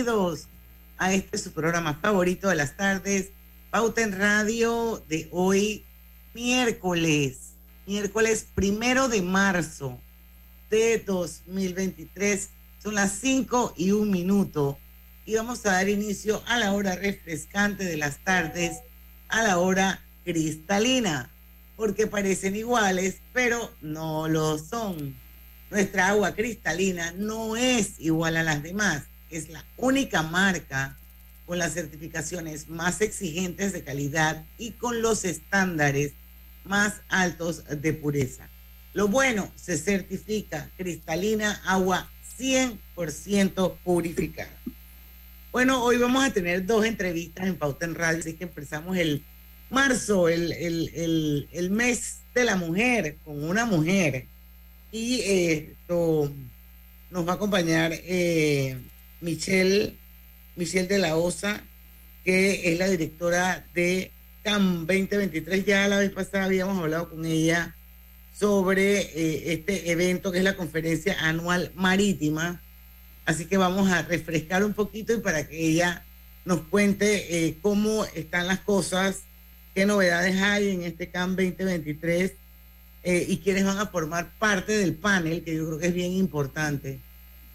Bienvenidos a este su programa favorito de las tardes, Pauta en Radio de hoy, miércoles, miércoles primero de marzo de 2023. Son las 5 y un minuto y vamos a dar inicio a la hora refrescante de las tardes, a la hora cristalina, porque parecen iguales, pero no lo son. Nuestra agua cristalina no es igual a las demás es la única marca con las certificaciones más exigentes de calidad y con los estándares más altos de pureza. Lo bueno, se certifica cristalina agua 100% purificada. Bueno, hoy vamos a tener dos entrevistas en Pauta en Radio, así que empezamos el marzo, el, el, mes de la mujer, con una mujer. Y esto nos va a acompañar eh, Michelle, Michelle de la Osa, que es la directora de CAM 2023. Ya la vez pasada habíamos hablado con ella sobre eh, este evento que es la conferencia anual marítima. Así que vamos a refrescar un poquito y para que ella nos cuente eh, cómo están las cosas, qué novedades hay en este CAM 2023 eh, y quiénes van a formar parte del panel, que yo creo que es bien importante.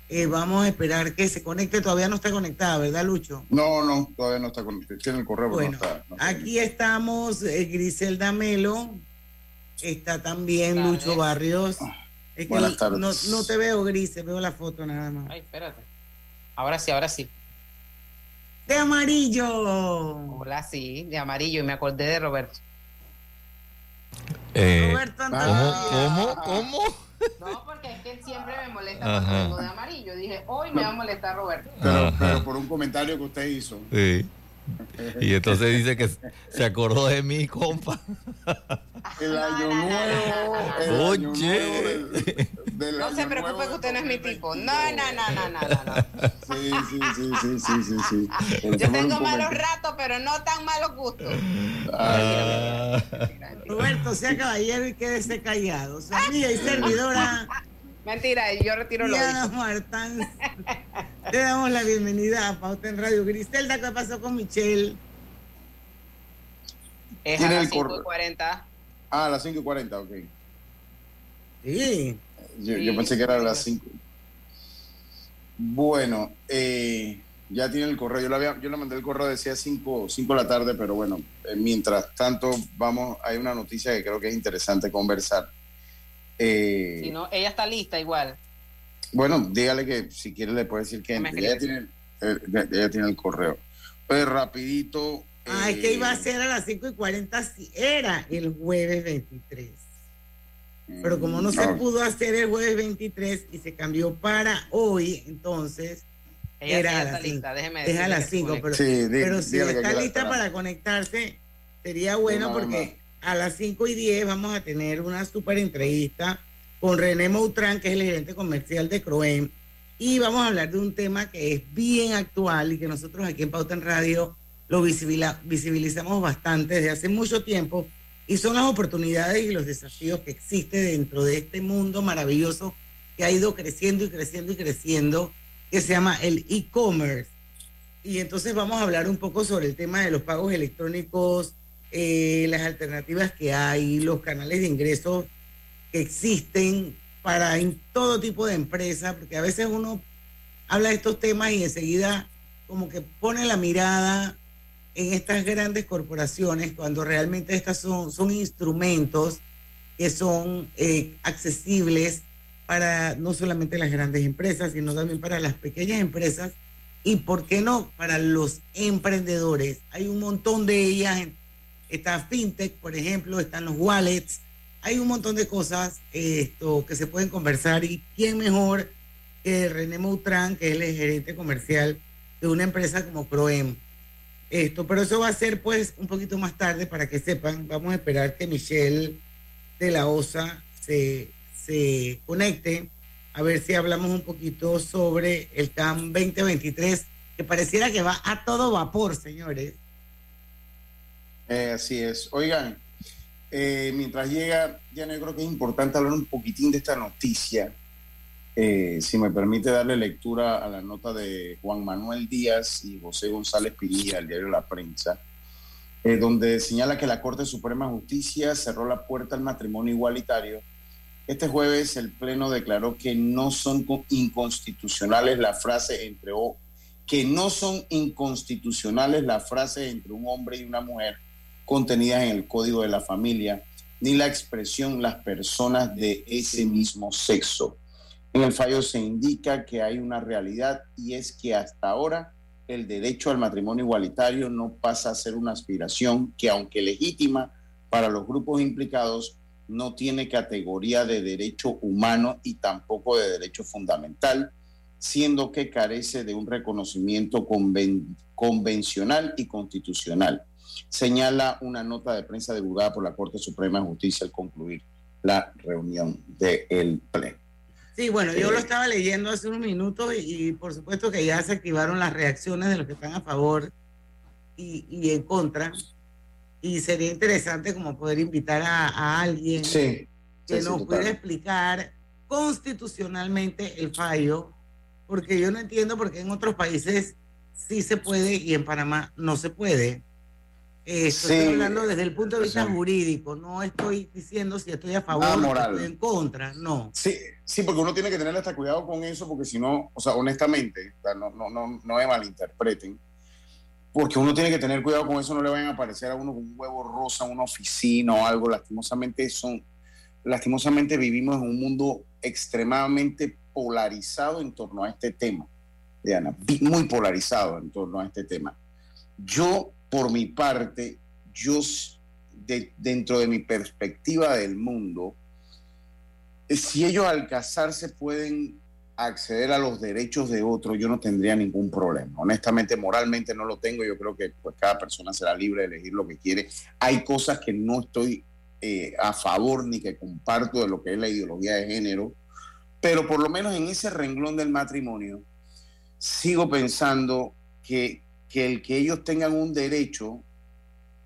Eh, vamos a esperar que se conecte. Todavía no está conectada, ¿verdad, Lucho? No, no, todavía no está conectada. Tiene el correo, bueno, no está, aquí estamos, eh, Griselda Melo. Está también Lucho Barrios. Es Buenas tardes. No, no, te veo, Grise, veo la foto nada más. Ay, espérate. Ahora sí, ahora sí. De amarillo. Hola, sí, de amarillo. Y me acordé de Roberto. Eh, Roberto ¿Cómo? ¿Cómo? ¿Cómo? No, porque es que siempre me molesta cuando vengo de amarillo. Dije, hoy me va a molestar Roberto. Pero, pero por un comentario que usted hizo. Sí. Y entonces dice que se acordó de mí, compa. El año nuevo. Oye. no se preocupe que usted no es mi tipo. No, no, no, no, no, no. Sí, sí, sí, sí, sí, sí, sí. Yo tengo malos ratos, pero no tan malos gustos. Ah. Roberto, sea caballero y quédese callado. Y servidora. Mentira, yo retiro lo dicho. Martán. Le damos la bienvenida a Pauta en Radio. Griselda, ¿qué pasó con Michelle? Es a las 5.40. Ah, a las 5.40, ok. Sí. Yo, pensé que era a las 5. Bueno, eh, ya tiene el correo. Yo le, había, yo le mandé el correo, decía 5 de la tarde, pero bueno, eh, mientras tanto, vamos, hay una noticia que creo que es interesante conversar. Eh, si no, ella está lista igual. Bueno, dígale que si quiere le puede decir que ella tiene, eh, ella tiene el correo. Pues rapidito. Ah, es que iba a eh, ser a las 5 y 40 si era el jueves 23. Pero como no se mm, pudo hacer el jueves 23 y se cambió para hoy, entonces ella era a las 5. Deja a las 5, pero, pero si está lista para conectarse, sería bueno porque a las 5 y 10 vamos a tener una súper entrevista con René Moutran, que es el gerente comercial de Croen, y vamos a hablar de un tema que es bien actual y que nosotros aquí en Pauta Radio lo visibilizamos bastante desde hace mucho tiempo, y son las oportunidades y los desafíos que existen dentro de este mundo maravilloso que ha ido creciendo y creciendo y creciendo, que se llama el e-commerce. Y entonces vamos a hablar un poco sobre el tema de los pagos electrónicos, eh, las alternativas que hay, los canales de ingresos que existen para en todo tipo de empresas, porque a veces uno habla de estos temas y enseguida como que pone la mirada en estas grandes corporaciones cuando realmente estas son, son instrumentos que son eh, accesibles para no solamente las grandes empresas, sino también para las pequeñas empresas y, ¿por qué no?, para los emprendedores. Hay un montón de ellas, está FinTech, por ejemplo, están los wallets, hay un montón de cosas esto, que se pueden conversar y quién mejor que René Moutran, que es el gerente comercial de una empresa como Proem. Esto, pero eso va a ser pues un poquito más tarde para que sepan. Vamos a esperar que Michelle de la OSA se, se conecte a ver si hablamos un poquito sobre el CAM 2023, que pareciera que va a todo vapor, señores. Eh, así es. Oigan, eh, mientras llega, ya no creo que es importante hablar un poquitín de esta noticia. Eh, si me permite darle lectura a la nota de Juan Manuel Díaz y José González Pinilla, del diario La Prensa, donde señala que la Corte Suprema de Justicia cerró la puerta al matrimonio igualitario este jueves el Pleno declaró que no son inconstitucionales la frase entre o que no son inconstitucionales la frase entre un hombre y una mujer contenidas en el Código de la Familia, ni la expresión las personas de ese mismo sexo. En el fallo se indica que hay una realidad y es que hasta ahora el derecho al matrimonio igualitario no pasa a ser una aspiración que, aunque legítima para los grupos implicados, no tiene categoría de derecho humano y tampoco de derecho fundamental, siendo que carece de un reconocimiento convencional y constitucional. Señala una nota de prensa divulgada por la Corte Suprema de Justicia al concluir la reunión del Pleno. Sí, bueno, yo lo eh, estaba leyendo hace unos minutos y, por supuesto que ya se activaron las reacciones de los que están a favor y, y en contra y sería interesante como poder invitar a, alguien que nos pueda explicar constitucionalmente el fallo, porque yo no entiendo por qué en otros países sí se puede y en Panamá no se puede. Estoy hablando desde el punto de vista jurídico, no estoy diciendo si estoy a favor o estoy en contra, no. Sí, sí, porque uno tiene que tener hasta cuidado con eso, porque si no, o sea, honestamente, no, no, no, no me malinterpreten porque uno tiene que tener cuidado con eso, no le vayan a aparecer a uno con un huevo rosa una oficina o algo. Lastimosamente, son, lastimosamente vivimos en un mundo extremadamente polarizado en torno a este tema, Diana, muy polarizado en torno a este tema. Yo, por mi parte, yo, dentro de mi perspectiva del mundo, si ellos al casarse pueden acceder a los derechos de otro, yo no tendría ningún problema. Honestamente, moralmente no lo tengo. Yo creo que pues, cada persona será libre de elegir lo que quiere. Hay cosas que no estoy eh, a favor ni que comparto de lo que es la ideología de género, pero por lo menos en ese renglón del matrimonio, sigo pensando que, que el que ellos tengan un derecho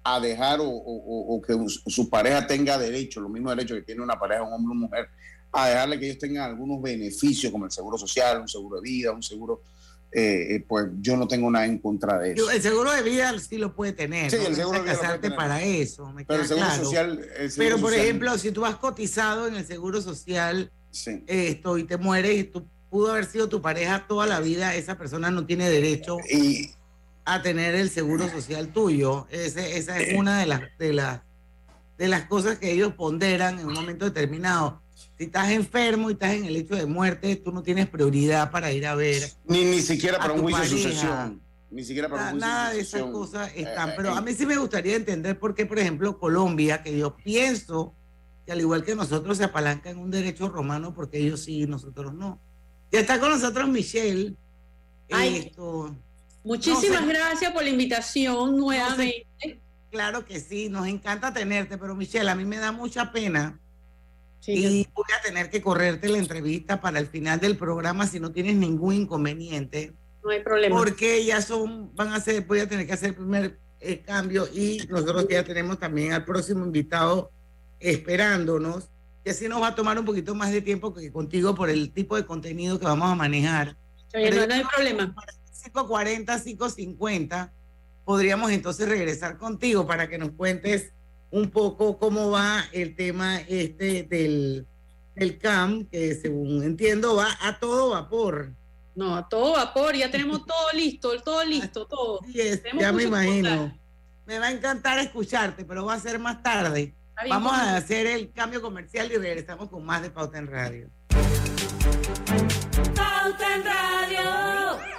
a dejar o, o que su pareja tenga derecho, lo mismo derecho que tiene una pareja, un hombre o mujer, a dejarle que ellos tengan algunos beneficios como el seguro social, un seguro de vida, un seguro, eh, eh, pues yo no tengo nada en contra de eso. el seguro de vida sí lo puede tener. Sí, el seguro de vida. para eso. Pero el seguro social. Pero por ejemplo, si tú has cotizado en el seguro social esto y te mueres y tú pudo haber sido tu pareja toda la vida, esa persona no tiene derecho a tener el seguro social tuyo. Ese, esa es eh. una de las, de las de las cosas que ellos ponderan en un momento determinado si estás enfermo y estás en el hecho de muerte, tú no tienes prioridad para ir a ver. Ni, ni siquiera para un juicio de sucesión. Ni siquiera para un juicio Nada de esas cosas están. Eh, pero a mí sí me gustaría entender por qué, por ejemplo, Colombia, que yo pienso que al igual que nosotros se apalanca en un derecho romano, porque ellos sí y nosotros no. Ya está con nosotros Michelle. Esto, muchísimas gracias por la invitación nuevamente. claro que sí, nos encanta tenerte, pero Michelle, a mí me da mucha pena y voy a tener que correrte la entrevista para el final del programa si no tienes ningún inconveniente. No hay problema. Porque ya son, van a hacer, voy a tener que hacer el primer eh, cambio y nosotros ya tenemos también al próximo invitado esperándonos. Y así nos va a tomar un poquito más de tiempo que contigo por el tipo de contenido que vamos a manejar. no, no hay problema. 5.40, 5.50, podríamos entonces regresar contigo para que nos cuentes un poco cómo va el tema este del, del CAM, que según entiendo va a todo vapor. No, a todo vapor, ya tenemos todo listo, todo listo, todo. ya me imagino. me va a encantar escucharte, pero va a ser más tarde. Vamos a hacer el cambio comercial y regresamos con más de Pauta en Radio. Pauta en Radio.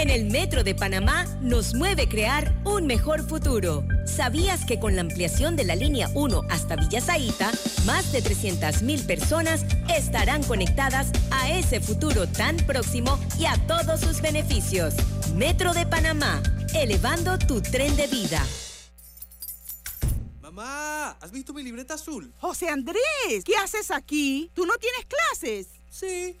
En el Metro de Panamá nos mueve crear un mejor futuro. ¿Sabías que con la ampliación de la línea 1 hasta Villa más de 300.000 personas estarán conectadas a ese futuro tan próximo y a todos sus beneficios? Metro de Panamá, elevando tu tren de vida. Mamá, ¿has visto mi libreta azul? José Andrés, ¿qué haces aquí? ¿Tú no tienes clases? Sí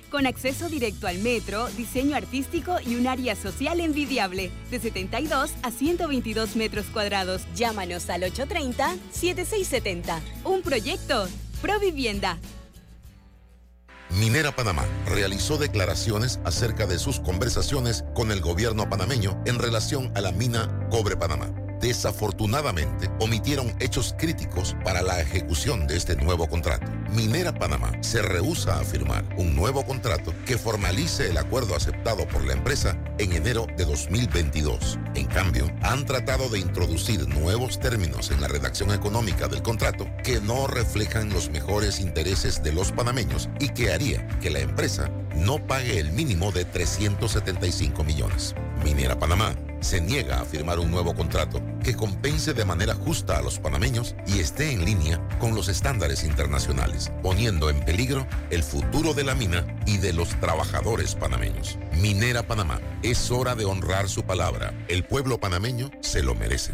con acceso directo al metro, diseño artístico y un área social envidiable, de 72 a 122 metros cuadrados. Llámanos al 830-7670. Un proyecto, Provivienda. Minera Panamá realizó declaraciones acerca de sus conversaciones con el gobierno panameño en relación a la mina Cobre Panamá desafortunadamente omitieron hechos críticos para la ejecución de este nuevo contrato. Minera Panamá se rehúsa a firmar un nuevo contrato que formalice el acuerdo aceptado por la empresa en enero de 2022. En cambio, han tratado de introducir nuevos términos en la redacción económica del contrato que no reflejan los mejores intereses de los panameños y que haría que la empresa no pague el mínimo de 375 millones. Minera Panamá se niega a firmar un nuevo contrato que compense de manera justa a los panameños y esté en línea con los estándares internacionales, poniendo en peligro el futuro de la mina y de los trabajadores panameños. Minera Panamá, es hora de honrar su palabra. El pueblo panameño se lo merece.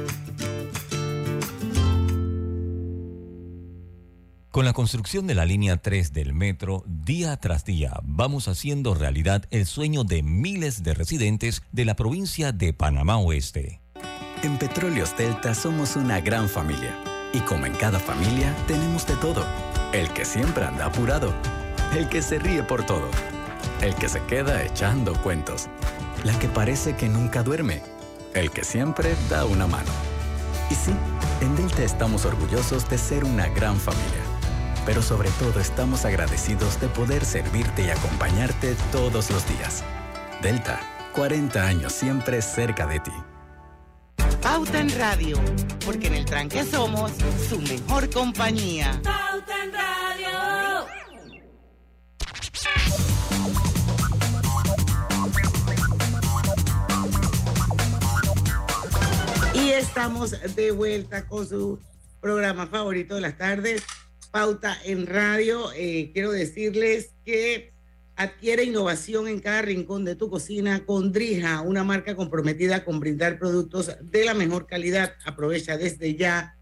Con la construcción de la línea 3 del metro, día tras día vamos haciendo realidad el sueño de miles de residentes de la provincia de Panamá Oeste. En Petróleos Delta somos una gran familia. Y como en cada familia, tenemos de todo. El que siempre anda apurado. El que se ríe por todo. El que se queda echando cuentos. La que parece que nunca duerme. El que siempre da una mano. Y sí, en Delta estamos orgullosos de ser una gran familia pero sobre todo estamos agradecidos de poder servirte y acompañarte todos los días. Delta, 40 años siempre cerca de ti. Pauta en Radio, porque en el tranque somos su mejor compañía. Pauta en Radio. Y estamos de vuelta con su programa favorito de las tardes, Pauta en Radio. Eh, quiero decirles que adquiere innovación en cada rincón de tu cocina con Drija, una marca comprometida con brindar productos de la mejor calidad. Aprovecha desde ya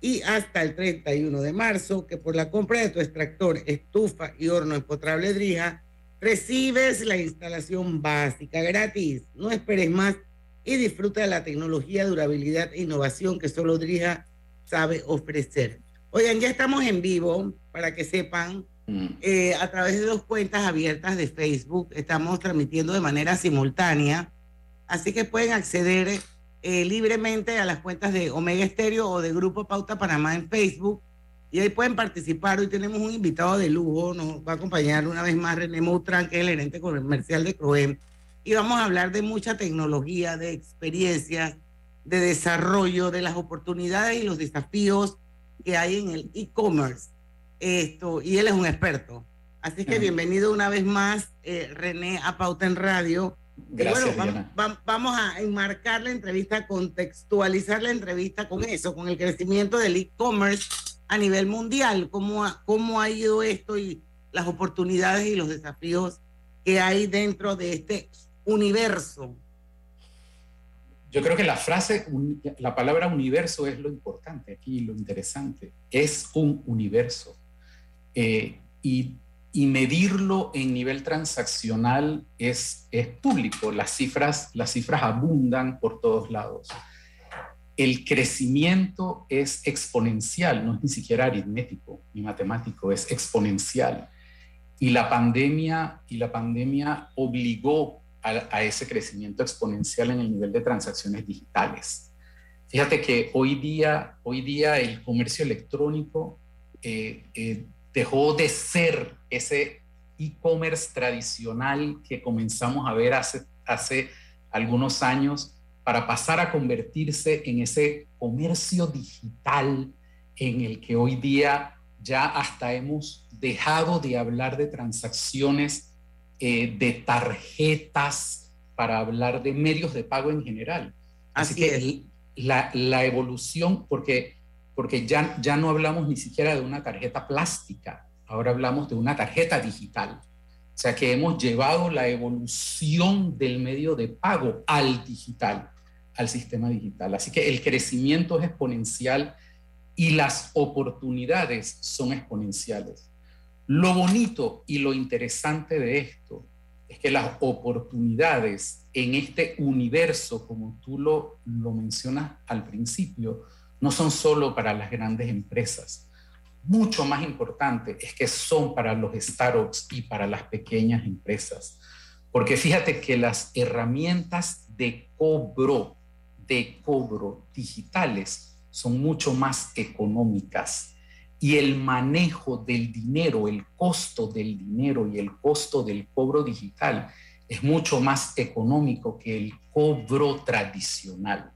y hasta el 31 de marzo que por la compra de tu extractor, estufa y horno empotrable Drija, recibes la instalación básica gratis. No esperes más y disfruta de la tecnología, durabilidad e innovación que solo Drija sabe ofrecer. Oigan, ya estamos en vivo, para que sepan, Mm. eh, a través de dos cuentas abiertas de Facebook. Estamos transmitiendo de manera simultánea, así que pueden acceder eh, libremente a las cuentas de Omega Estéreo o de Grupo Pauta Panamá en Facebook. Y ahí pueden participar. Hoy tenemos un invitado de lujo, nos va a acompañar una vez más René Moutran, que es el gerente comercial de Croem. Y vamos a hablar de mucha tecnología, de experiencias, de desarrollo, de las oportunidades y los desafíos que hay en el e-commerce. Esto, y él es un experto. Así que bienvenido una vez más, eh, René, a Pauta en Radio. Gracias, bueno, Diana. vam- vam- vamos a enmarcar la entrevista, contextualizar la entrevista con eso, con el crecimiento del e-commerce a nivel mundial, cómo ha, cómo ha ido esto y las oportunidades y los desafíos que hay dentro de este universo. Yo creo que la frase, la palabra universo es lo importante aquí, lo interesante. Es un universo. Eh, y, y medirlo en nivel transaccional es, es público. Las cifras, las cifras abundan por todos lados. El crecimiento es exponencial, no es ni siquiera aritmético ni matemático, es exponencial. Y la pandemia, y la pandemia obligó a, ese crecimiento exponencial en el nivel de transacciones digitales. Fíjate que hoy día, hoy día el comercio electrónico eh, eh, dejó de ser ese e-commerce tradicional que comenzamos a ver hace, hace algunos años para pasar a convertirse en ese comercio digital en el que hoy día ya hasta hemos dejado de hablar de transacciones eh, de tarjetas para hablar de medios de pago en general. Así, Así que es. la, la evolución, porque, porque ya, ya no hablamos ni siquiera de una tarjeta plástica, ahora hablamos de una tarjeta digital. O sea que hemos llevado la evolución del medio de pago al digital, al sistema digital. Así que el crecimiento es exponencial y las oportunidades son exponenciales. Lo bonito y lo interesante de esto es que las oportunidades en este universo, como tú lo, lo mencionas al principio, no son solo para las grandes empresas. Mucho más importante es que son para los startups y para las pequeñas empresas. Porque fíjate que las herramientas de cobro, de cobro digitales son mucho más económicas y el manejo del dinero, el costo del dinero y el costo del cobro digital es mucho más económico que el cobro tradicional.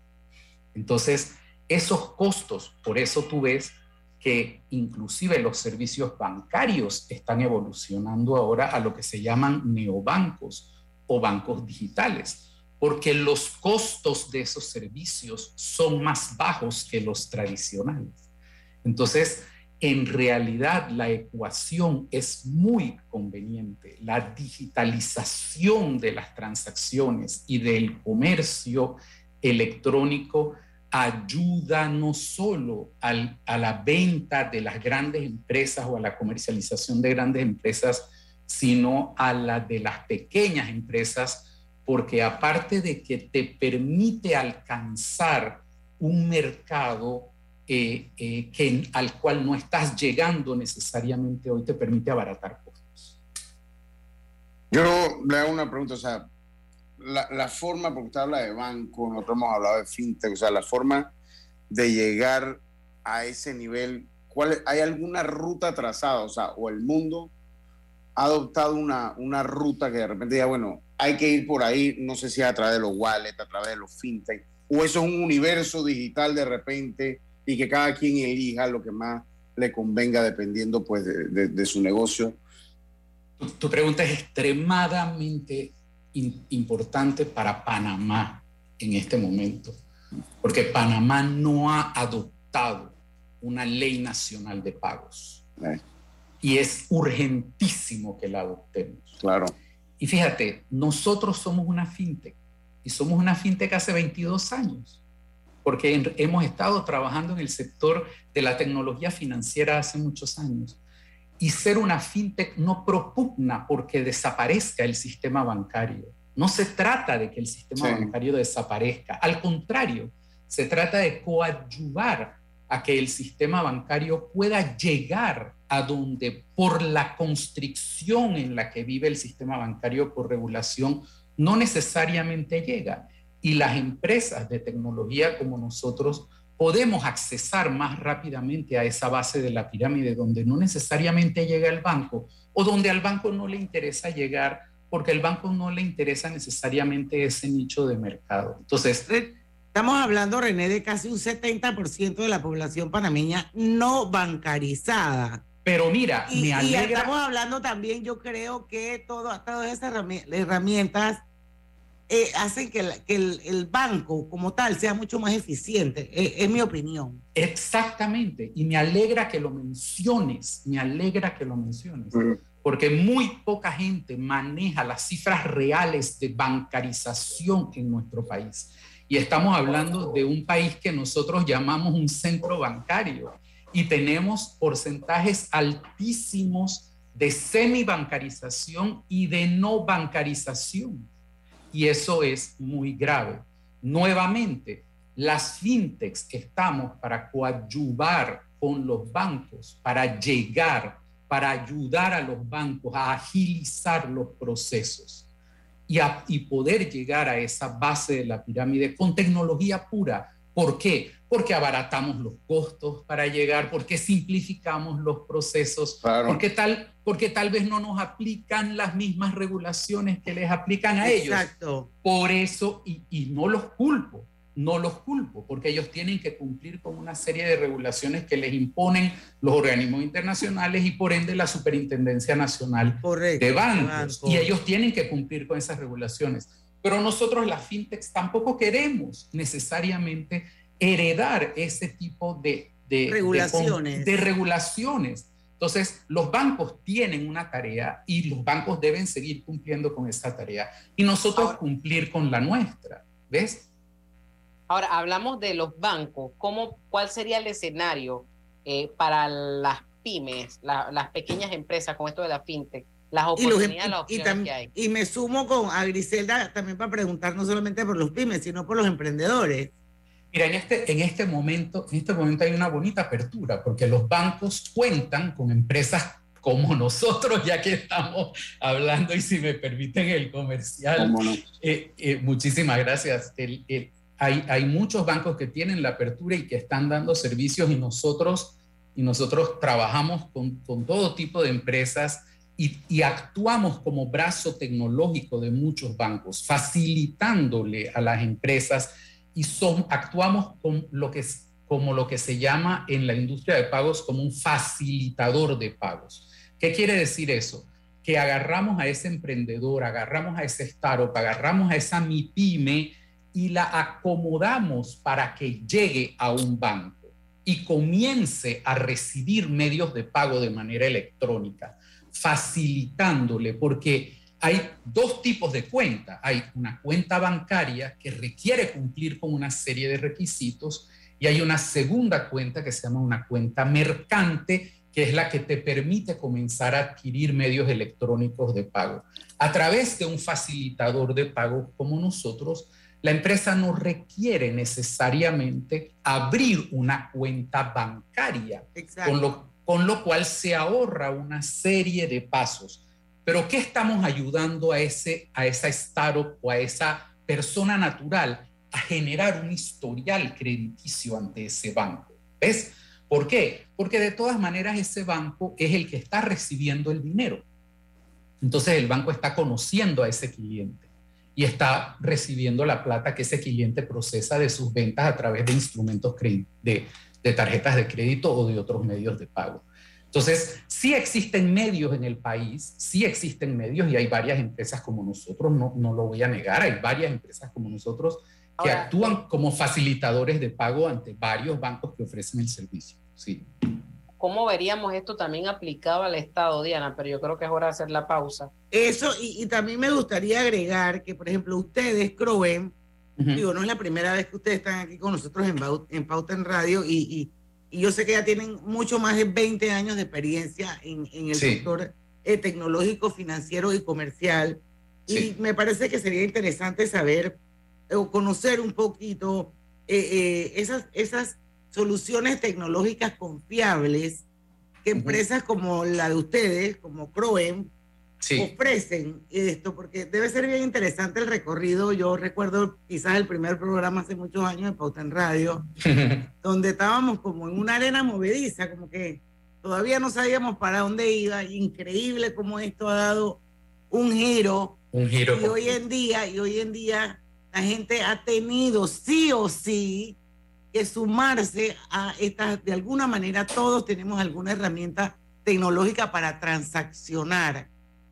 Entonces, esos costos, por eso tú ves que inclusive los servicios bancarios están evolucionando ahora a lo que se llaman neobancos o bancos digitales, porque los costos de esos servicios son más bajos que los tradicionales. Entonces, en realidad la ecuación es muy conveniente. La digitalización de las transacciones y del comercio electrónico ayuda no solo a la venta de las grandes empresas o a la comercialización de grandes empresas, sino a la de las pequeñas empresas, porque aparte de que te permite alcanzar un mercado eh, eh, que, al cual no estás llegando necesariamente hoy, te permite abaratar costos. Yo le hago una pregunta, o sea, la, la, forma, porque usted habla de banco, nosotros hemos hablado de fintech, o sea, la forma de llegar a ese nivel, ¿cuál, ¿hay alguna ruta trazada? O sea, o el mundo ha adoptado una, una ruta que de repente diga, bueno, hay que ir por ahí, no sé si a través de los wallets, a través de los fintech, o eso es un universo digital de repente y que cada quien elija lo que más le convenga dependiendo pues de, de, de su negocio. Tu, tu, pregunta es extremadamente in, importante para Panamá en este momento, porque Panamá no ha adoptado una ley nacional de pagos. Eh. Y es urgentísimo que la adoptemos. Claro. Y fíjate, nosotros somos una fintech y somos una fintech hace 22 años, porque en, hemos estado trabajando en el sector de la tecnología financiera hace muchos años. Y ser una fintech no propugna porque desaparezca el sistema bancario. No se trata de que el sistema sí. bancario desaparezca. Al contrario, se trata de coadyuvar a que el sistema bancario pueda llegar a donde por la constricción en la que vive el sistema bancario por regulación no necesariamente llega. Y las empresas de tecnología como nosotros podemos accesar más rápidamente a esa base de la pirámide donde no necesariamente llega el banco o donde al banco no le interesa llegar porque al banco no le interesa necesariamente ese nicho de mercado. Entonces, estamos hablando, René, de casi un 70% de la población panameña no bancarizada. Pero mira, y, me alegra. Y estamos hablando también, yo creo que todo, todas esas herramientas eh, hacen que, el, banco como tal sea mucho más eficiente, es, es, mi opinión. Exactamente, y me alegra que lo menciones, me alegra que lo menciones, porque muy poca gente maneja las cifras reales de bancarización en nuestro país. Y estamos hablando de un país que nosotros llamamos un centro bancario y tenemos porcentajes altísimos de semi-bancarización y de no bancarización y eso es muy grave. Nuevamente, las fintechs estamos para coadyuvar con los bancos, para llegar, para ayudar a los bancos a agilizar los procesos y, poder llegar a esa base de la pirámide con tecnología pura. ¿Por qué? Porque abaratamos los costos para llegar, porque simplificamos los procesos, porque, tal, porque tal vez no nos aplican las mismas regulaciones que les aplican a ellos. Exacto. Por eso, y, y no los culpo, no los culpo, porque ellos tienen que cumplir con una serie de regulaciones que les imponen los organismos internacionales y por ende la Superintendencia Nacional de bancos. Y ellos tienen que cumplir con esas regulaciones. Pero nosotros las fintechs tampoco queremos necesariamente heredar ese tipo de, regulaciones. De, regulaciones. Entonces, los bancos tienen una tarea y los bancos deben seguir cumpliendo con esa tarea y nosotros cumplir con la nuestra. ¿Ves? Ahora, hablamos de los bancos. ¿Cómo, ¿Cuál sería el escenario eh, para las pymes, las pequeñas empresas con esto de la fintech? Las oportunidades, y, las que hay. Y me sumo con a Griselda también para preguntar no solamente por los pymes, sino por los emprendedores. Mira, en este, en este momento, en este momento hay una bonita apertura, porque los bancos cuentan con empresas como nosotros, ya que estamos hablando, y si me permiten el comercial, eh, eh, muchísimas gracias. hay, hay muchos bancos que tienen la apertura y que están dando servicios y nosotros, y nosotros trabajamos con, con todo tipo de empresas y, actuamos como brazo tecnológico de muchos bancos, facilitándole a las empresas y actuamos como lo que se llama en la industria de pagos como un facilitador de pagos. ¿Qué quiere decir eso? Que agarramos a ese emprendedor, agarramos a ese startup, agarramos a esa MIPYME y la acomodamos para que llegue a un banco y comience a recibir medios de pago de manera electrónica facilitándole, porque hay dos tipos de cuenta. Hay una cuenta bancaria que requiere cumplir con una serie de requisitos y hay una segunda cuenta que se llama una cuenta mercante, que es la que te permite comenzar a adquirir medios electrónicos de pago. A través de un facilitador de pago como nosotros, la empresa no requiere necesariamente abrir una cuenta bancaria, con lo con lo cual se ahorra una serie de pasos. Pero ¿qué estamos ayudando a, ese, a esa startup o a esa persona natural a generar un historial crediticio ante ese banco? ¿Ves? ¿Por qué? Porque de todas maneras ese banco es el que está recibiendo el dinero. Entonces el banco está conociendo a ese cliente y está recibiendo la plata que ese cliente procesa de sus ventas a través de instrumentos de, de tarjetas de crédito o de otros medios de pago. Entonces, sí existen medios en el país, sí existen medios y hay varias empresas como nosotros, no, no lo voy a negar, hay varias empresas como nosotros que actúan como facilitadores de pago ante varios bancos que ofrecen el servicio. Sí. ¿Cómo veríamos esto también aplicado al Estado, Diana? Pero yo creo que es hora de hacer la pausa. Eso, y, también me gustaría agregar que, por ejemplo, ustedes, Croen, Digo, no es la primera vez que ustedes están aquí con nosotros en, en Pauta en Radio y, yo sé que ya tienen mucho más de 20 años de experiencia en, el sector eh, tecnológico, financiero y comercial. Y me parece que sería interesante saber o conocer un poquito eh, eh, esas, esas soluciones tecnológicas confiables que empresas como la de ustedes, como Croem, ofrecen esto, porque debe ser bien interesante el recorrido. Yo recuerdo quizás el primer programa hace muchos años de Pauta en Radio, donde estábamos como en una arena movediza, como que todavía no sabíamos para dónde iba. Increíble cómo esto ha dado un giro. Un giro. Y hoy en día, y hoy en día la gente ha tenido sí o sí que sumarse a estas, de alguna manera todos tenemos alguna herramienta tecnológica para transaccionar.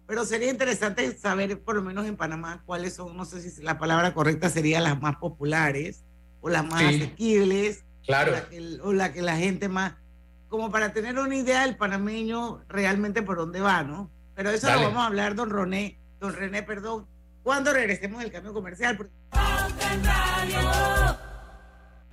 Pero sería interesante saber, por lo menos en Panamá, cuáles son, no sé si la palabra correcta sería las más populares o las más asequibles. Claro. O la, que, la gente más, como para tener una idea del panameño realmente por dónde va, ¿no? Pero eso lo vamos a hablar, don René, don René, perdón, cuando regresemos del cambio comercial.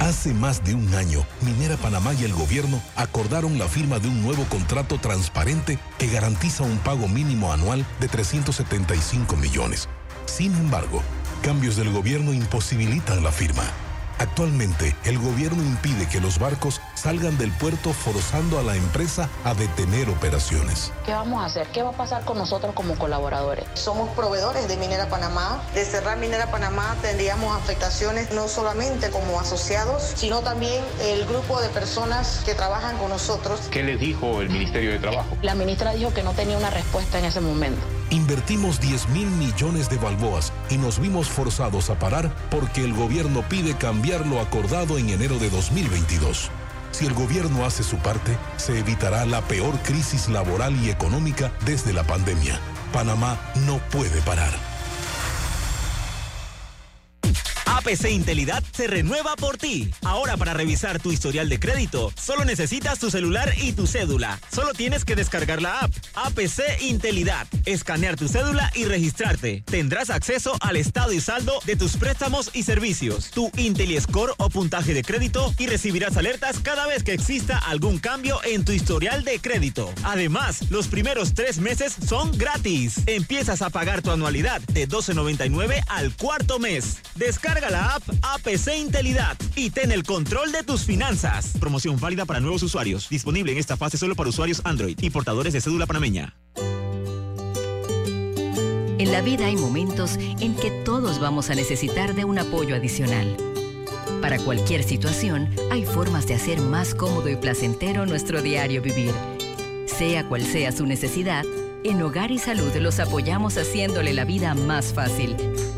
Hace más de un año, Minera Panamá y el gobierno acordaron la firma de un nuevo contrato transparente que garantiza un pago mínimo anual de 375 millones. Sin embargo, cambios del gobierno imposibilitan la firma. Actualmente, el gobierno impide que los barcos salgan del puerto forzando a la empresa a detener operaciones. ¿Qué vamos a hacer? ¿Qué va a pasar con nosotros como colaboradores? Somos proveedores de Minera Panamá. De cerrar Minera Panamá tendríamos afectaciones no solamente como asociados, sino también el grupo de personas que trabajan con nosotros. ¿Qué les dijo el Ministerio de Trabajo? La ministra dijo que no tenía una respuesta en ese momento. Invertimos 10 mil millones de balboas y nos vimos forzados a parar porque el gobierno pide cambiar lo acordado en enero de 2022. Si el gobierno hace su parte, se evitará la peor crisis laboral y económica desde la pandemia. Panamá no puede parar. APC Intelidad se renueva por ti. Ahora para revisar tu historial de crédito, solo necesitas tu celular y tu cédula. Solo tienes que descargar la app APC Intelidad, escanear tu cédula y registrarte. Tendrás acceso al estado y saldo de tus préstamos y servicios, tu IntelliScore o puntaje de crédito y recibirás alertas cada vez que exista algún cambio en tu historial de crédito. Además, los primeros tres meses son gratis. Empiezas a pagar tu anualidad de 12.99 al cuarto mes. Descarga la app APC Intelidad y ten el control de tus finanzas. Promoción válida para nuevos usuarios. Disponible en esta fase solo para usuarios Android y portadores de cédula panameña. En la vida hay momentos en que todos vamos a necesitar de un apoyo adicional. Para cualquier situación, hay formas de hacer más cómodo y placentero nuestro diario vivir. Sea cual sea su necesidad, en Hogar y Salud los apoyamos haciéndole la vida más fácil,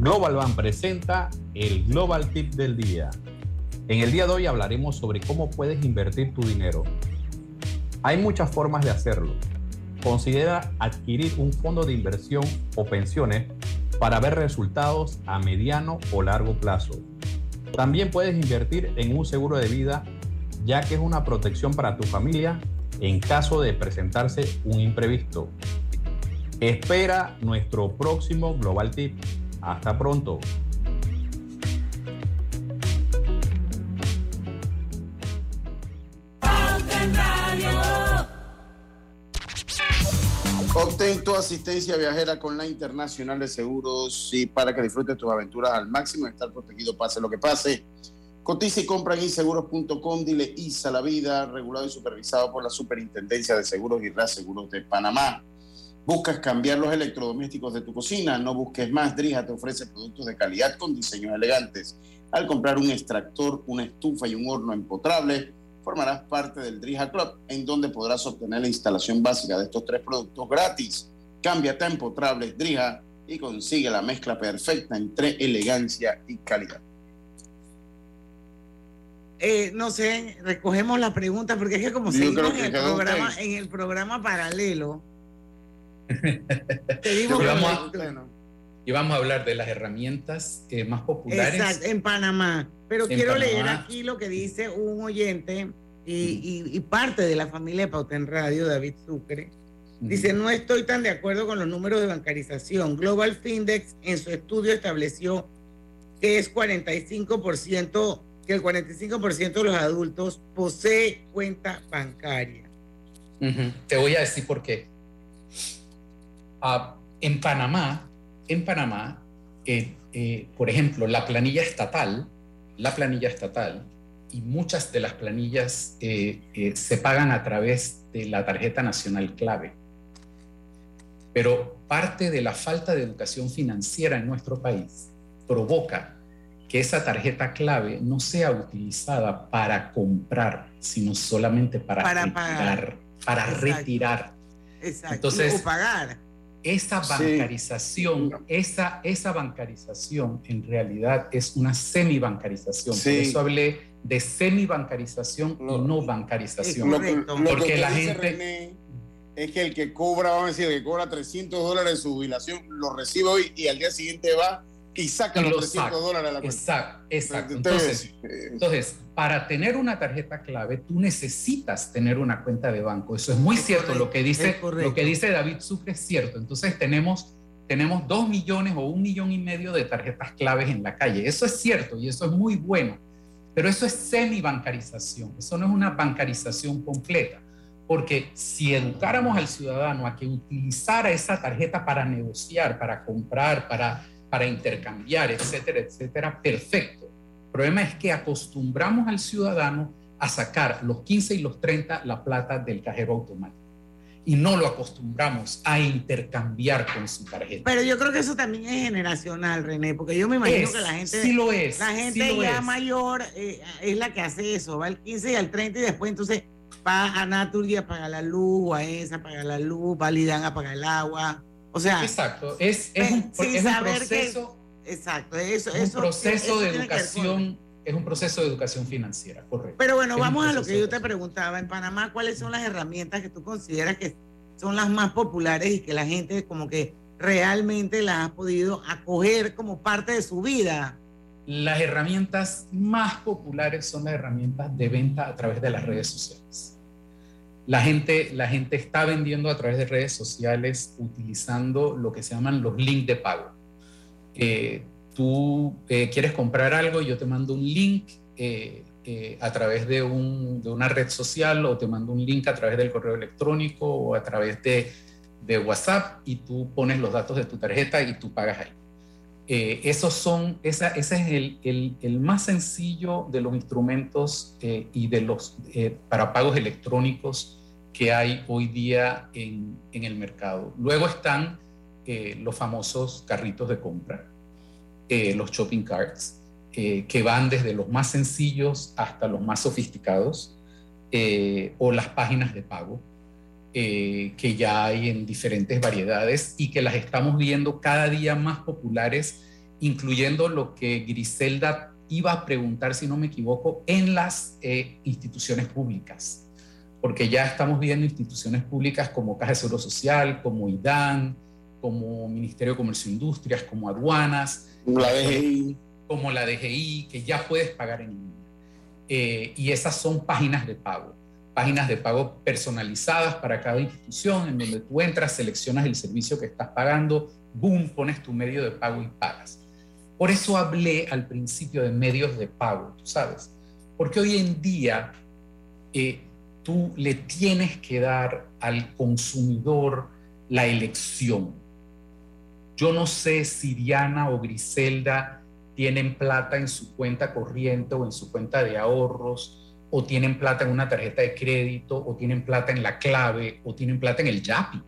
Global Bank presenta el Global Tip del día. En el día de hoy hablaremos sobre cómo puedes invertir tu dinero. Hay muchas formas de hacerlo. Considera adquirir un fondo de inversión o pensiones para ver resultados a mediano o largo plazo. También puedes invertir en un seguro de vida ya que es una protección para tu familia en caso de presentarse un imprevisto. Espera nuestro próximo Global Tip. Hasta pronto. Obtén tu asistencia viajera con la Internacional de Seguros y para que disfrutes tus aventuras al máximo y estar protegido pase lo que pase. Cotiza y compra en inseguros.com, dile ISA la vida, regulado y supervisado por la Superintendencia de Seguros y Reaseguros de Panamá. Buscas cambiar los electrodomésticos de tu cocina, no busques más. Drija te ofrece productos de calidad con diseños elegantes. Al comprar un extractor, una estufa y un horno empotrable, formarás parte del Drija Club, en donde podrás obtener la instalación básica de estos tres productos gratis. Cámbiate a Empotrables Drija y consigue la mezcla perfecta entre elegancia y calidad. Eh, no sé, recogemos la pregunta porque es que como seguimos en el, programa, en el programa paralelo, y, vamos a, y vamos a hablar de las herramientas eh, más populares. Exacto, en Panamá. Pero quiero leer aquí lo que dice un oyente y, parte de la familia de Pauta en Radio, David Sucre. Dice, no estoy tan de acuerdo con los números de bancarización. Global Findex en su estudio estableció que es 45%, que el 45% de los adultos posee cuenta bancaria. Te voy a decir por qué. Ah, en Panamá, en Panamá, eh, eh, por ejemplo, la planilla estatal la planilla estatal y muchas de las planillas eh, eh, se pagan a través de la tarjeta nacional clave. Pero parte de la falta de educación financiera en nuestro país provoca que esa tarjeta clave no sea utilizada para comprar, sino solamente para, retirar. Para retirar. Exacto. Entonces, o pagar esa bancarización, esa, esa bancarización en realidad es una semibancarización. Por eso hablé de semibancarización y no. bancarización. porque la gente... es que el que cobra, vamos a decir, el que cobra 300 dólares de su jubilación, lo recibe hoy y al día siguiente va y saca los 300 dólares a la cuenta. Exacto, exacto. Entonces, eh, entonces, para tener una tarjeta clave, tú necesitas tener una cuenta de banco. Eso es muy cierto. lo, que dice, lo que dice David Sucre es cierto. Entonces, tenemos, tenemos dos millones o un millón y medio de tarjetas claves en la calle. Eso es cierto y eso es muy bueno. Pero eso es semi-bancarización. Eso no es una bancarización completa. Porque si educáramos al ciudadano a que utilizara esa tarjeta para negociar, para comprar, para para intercambiar, etcétera, etcétera, perfecto. El problema es que acostumbramos al ciudadano a sacar los 15 y los 30 la plata del cajero automático y no lo acostumbramos a intercambiar con su tarjeta. Pero yo creo que eso también es generacional, René, porque yo me imagino que la gente, sí lo es, la gente ya mayor eh, es la que hace eso, va al 15 y al 30 y después entonces va a Natur y apaga la luz, o a esa apaga la luz, va a Lidan a apagar el agua. O sea, exacto, es, es, un, proceso. exacto, eso, un proceso de educación, es un proceso de educación financiera, correcto. Pero bueno, vamos a lo que yo te preguntaba. En Panamá, ¿cuáles son las herramientas que tú consideras que son las más populares y que la gente como que realmente las ha podido acoger como parte de su vida? Las herramientas más populares son las herramientas de venta a través de las redes sociales. La gente, la gente está vendiendo a través de redes sociales utilizando lo que se llaman los links de pago. tú eh, quieres comprar algo, yo te mando un link eh, eh, a través de, una red social o te mando un link a través del correo electrónico o a través de, WhatsApp y tú pones los datos de tu tarjeta y tú pagas ahí. esos son, esa, ese es el, el, más sencillo de los instrumentos y de los para pagos electrónicos que hay hoy día en, el mercado. Luego están eh, los famosos carritos de compra, eh, los shopping carts, eh, que van desde los más sencillos hasta los más sofisticados, o las páginas de pago, que ya hay en diferentes variedades y que las estamos viendo cada día más populares, incluyendo lo que Griselda iba a preguntar, si no me equivoco, en las instituciones públicas porque ya estamos viendo instituciones públicas como Caja de Seguro Social, como IDAN, como Ministerio de Comercio e Industrias, como aduanas, como la DGI, como la DGI que ya puedes pagar en línea. Eh, y esas son páginas de pago, páginas de pago personalizadas para cada institución, en donde tú entras, seleccionas el servicio que estás pagando, boom, pones tu medio de pago y pagas. Por eso hablé al principio de medios de pago, tú sabes, porque hoy en día eh, tú le tienes que dar al consumidor la elección. Yo no sé si Diana o Griselda tienen plata en su cuenta corriente o en su cuenta de ahorros, o tienen plata en una tarjeta de crédito, o tienen plata en la clave, o tienen plata en el YAPI.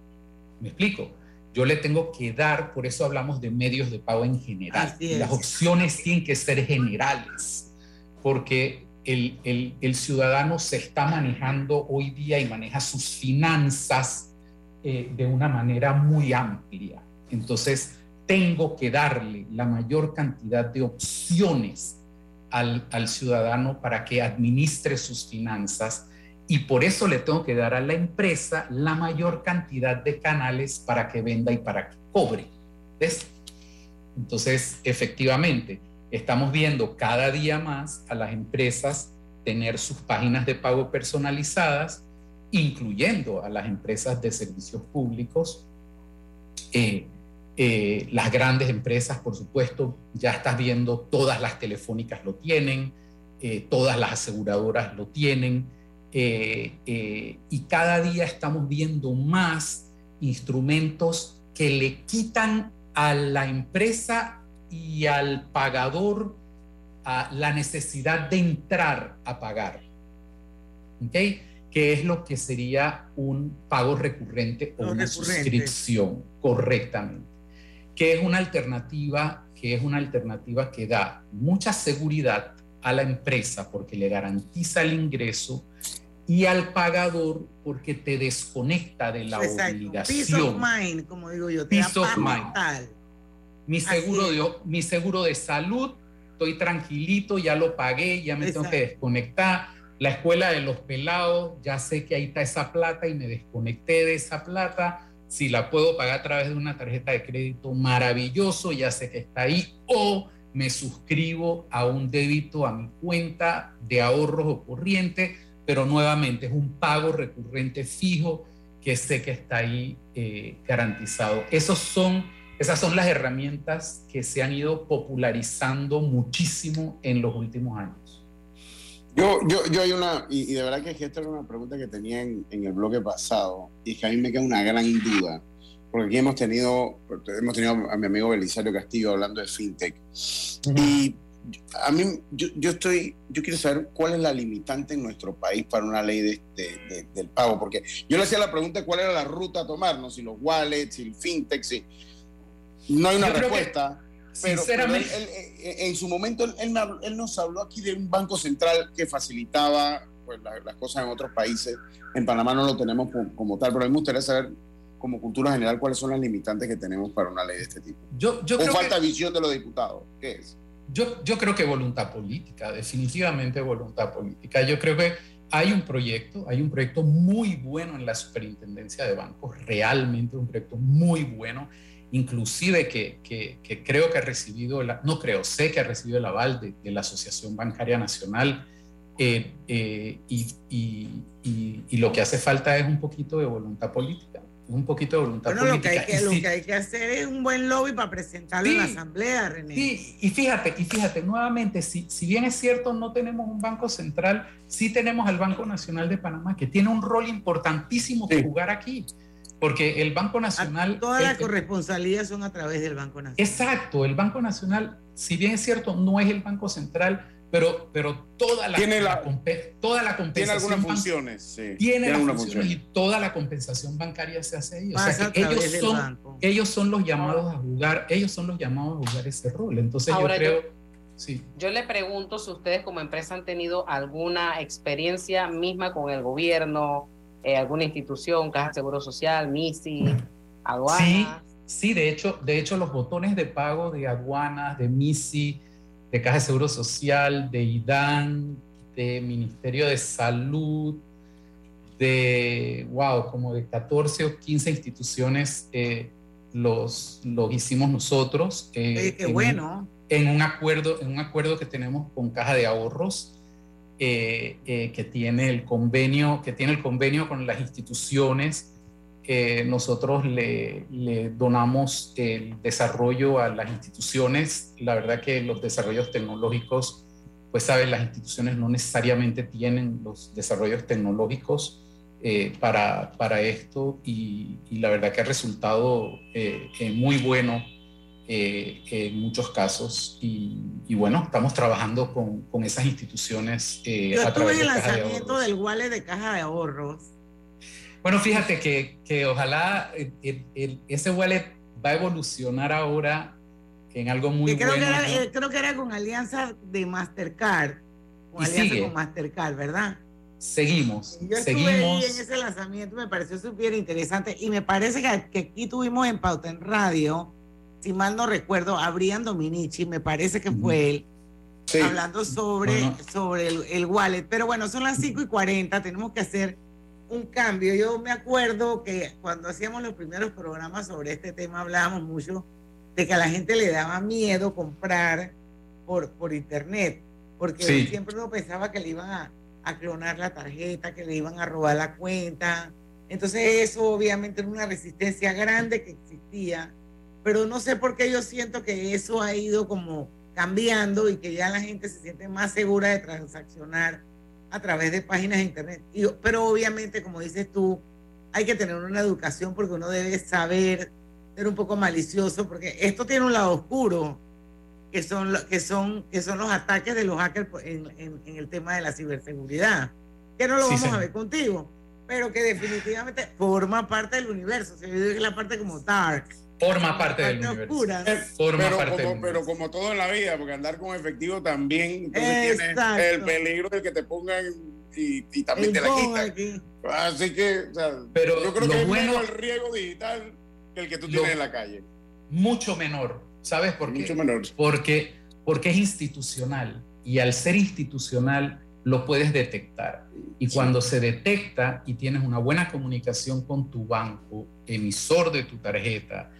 ¿Me explico? Yo le tengo que dar, por eso hablamos de medios de pago en general. Las opciones tienen que ser generales, porque el, ciudadano se está manejando hoy día y maneja sus finanzas eh, de una manera muy amplia. Entonces, tengo que darle la mayor cantidad de opciones al, ciudadano para que administre sus finanzas y por eso le tengo que dar a la empresa la mayor cantidad de canales para que venda y para que cobre. Entonces, efectivamente, estamos viendo cada día más a las empresas tener sus páginas de pago personalizadas, incluyendo a las empresas de servicios públicos. Eh, eh, las grandes empresas, por supuesto, ya estás viendo, todas las telefónicas lo tienen, eh, todas las aseguradoras lo tienen y cada día estamos viendo más instrumentos que le quitan a la empresa y al pagador la necesidad de entrar a pagar. ¿Ok? Que es lo que sería un pago recurrente o una suscripción, correctamente. Que es una alternativa, que es una alternativa que da mucha seguridad a la empresa porque le garantiza el ingreso y al pagador porque te desconecta de la obligación. Peace of mind, como digo yo. Peace of mind. Mi seguro, de, mi seguro de salud, estoy tranquilito, ya lo pagué, ya me tengo que desconectar. La escuela de los pelados, ya sé que ahí está esa plata y me desconecté de esa plata. Si la puedo pagar a través de una tarjeta de crédito, maravilloso, ya sé que está ahí. O me suscribo a un débito a mi cuenta de ahorros o corriente pero nuevamente es un pago recurrente fijo que sé que está ahí eh, garantizado. Esos son, esas son las herramientas que se han ido popularizando muchísimo en los últimos años. Yo, yo, yo hay una, y, de verdad que esta era una pregunta que tenía en, el bloque pasado, y que a mí me queda una gran duda, porque aquí hemos tenido, hemos tenido a mi amigo Belisario Castillo hablando de fintech, y a mí, yo, yo, estoy, yo quiero saber cuál es la limitante en nuestro país para una ley de, del pago, porque yo le hacía la pregunta cuál era la ruta a tomar, ¿no? Si los wallets, si el fintech, si... No hay una respuesta. pero, en su momento él, él, nos habló aquí de un banco central que facilitaba pues, las cosas en otros países. En Panamá no lo tenemos como, tal, pero a mí me gustaría saber como cultura general cuáles son las limitantes que tenemos para una ley de este tipo. Yo, yo o falta visión de los diputados. ¿Qué es? Yo, yo creo que voluntad política, definitivamente voluntad política. Yo creo que hay un proyecto, hay un proyecto muy bueno en la superintendencia de bancos, realmente un proyecto muy bueno, inclusive que, que, creo que ha recibido, no creo, sé que ha recibido el aval de, la Asociación Bancaria Nacional eh, eh, y, y, y, lo que hace falta es un poquito de voluntad política un poquito de voluntad bueno, Lo que, hay que, lo que hay que hacer es un buen lobby para presentarlo en la asamblea, René. Sí, y fíjate, y fíjate, nuevamente, si, si bien es cierto, no tenemos un banco central, sí tenemos al Banco Nacional de Panamá, que tiene un rol importantísimo que jugar aquí. Porque el Banco Nacional... toda la corresponsabilidad son a través del Banco Nacional. Exacto, el Banco Nacional, si bien es cierto, no es el Banco Central, pero, pero toda la, tiene la, toda la compensación. Tiene algunas funciones, sí. Tiene, algunas funciones, y toda la compensación bancaria se hace ahí. O sea que ellos son, ellos son los llamados a jugar, ellos son los llamados a jugar ese rol. Entonces yo creo. Yo, sí. yo le pregunto si ustedes como empresa han tenido alguna experiencia misma con el gobierno, eh, alguna institución, Caja de Seguro Social, MISI, aduanas. Sí, sí, de hecho, de hecho los botones de pago de aduanas, de MISI, de Caja de Seguro Social, de IDAN, de Ministerio de Salud, de, wow, como de 14 o 15 instituciones eh, los, los hicimos nosotros. Eh, qué bueno. en, un acuerdo, en un acuerdo que tenemos con Caja de Ahorros, eh, que, tiene el convenio, que tiene el convenio con las instituciones nosotros le, donamos el desarrollo a las instituciones. La verdad que los desarrollos tecnológicos, pues sabes, las instituciones no necesariamente tienen los desarrollos tecnológicos eh, para, para, esto y, la verdad que ha resultado eh, muy bueno eh, en muchos casos y, bueno, estamos trabajando con, con esas instituciones Yo a través el lanzamiento del wallet de caja de ahorros. Bueno, fíjate que, que ojalá ese wallet va a evolucionar ahora en algo muy creo bueno. Que era, creo que era con alianza de Mastercard, con alianza con Mastercard, ¿verdad? seguimos. Yo estuve seguimos. ahí en ese lanzamiento, me pareció súper interesante y me parece que, aquí tuvimos en Pauta en Radio, si mal no recuerdo, a Brian Dominici, me parece que fue él, hablando sobre, sobre el, wallet. Pero bueno, son las 5 y 40, tenemos que hacer un cambio. Yo me acuerdo que cuando hacíamos los primeros programas sobre este tema hablábamos mucho de que a la gente le daba miedo comprar por, por internet, porque siempre uno pensaba que le iban a a clonar la tarjeta, que le iban a robar la cuenta. Entonces eso obviamente era una resistencia grande que existía, pero no sé por qué yo siento que eso ha ido como cambiando y que ya la gente se siente más segura de transaccionar a través de páginas de internet. pero obviamente, como dices tú, hay que tener una educación porque uno debe saber ser un poco malicioso, porque esto tiene un lado oscuro que son, que son, que son los ataques de los hackers en, en, el tema de la ciberseguridad, que no lo vamos a ver contigo, pero que definitivamente forma parte del universo, se ve la parte como dark. Forma parte del universo. Forma pero, parte como, pero como todo en la vida, porque andar con efectivo también, tiene el peligro de que te pongan y, y también te la quitan. Así que, o sea, pero yo creo que es bueno, menos el riesgo digital que el que tú tienes en la calle. Mucho menor ¿Sabes por qué? Mucho menor. Porque, porque es institucional y al ser institucional lo puedes detectar. Y cuando se detecta y tienes una buena comunicación con tu banco, emisor de tu tarjeta,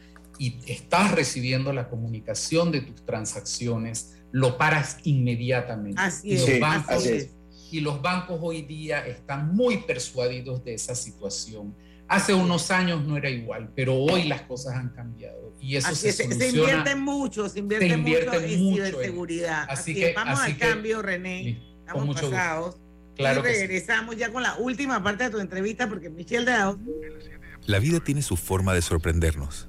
y estás recibiendo la comunicación de tus transacciones, lo paras inmediatamente. Así es. y los bancos hoy día están muy persuadidos de esa situación Hace unos años no era igual, pero hoy las cosas han cambiado y eso se, se, se, invierte mucho, se invierte, mucho en ciberseguridad. Así, que vamos al cambio, René. Estamos pasados. Claro y regresamos ya con la última parte de tu entrevista porque Michelle de La vida tiene su forma de sorprendernos,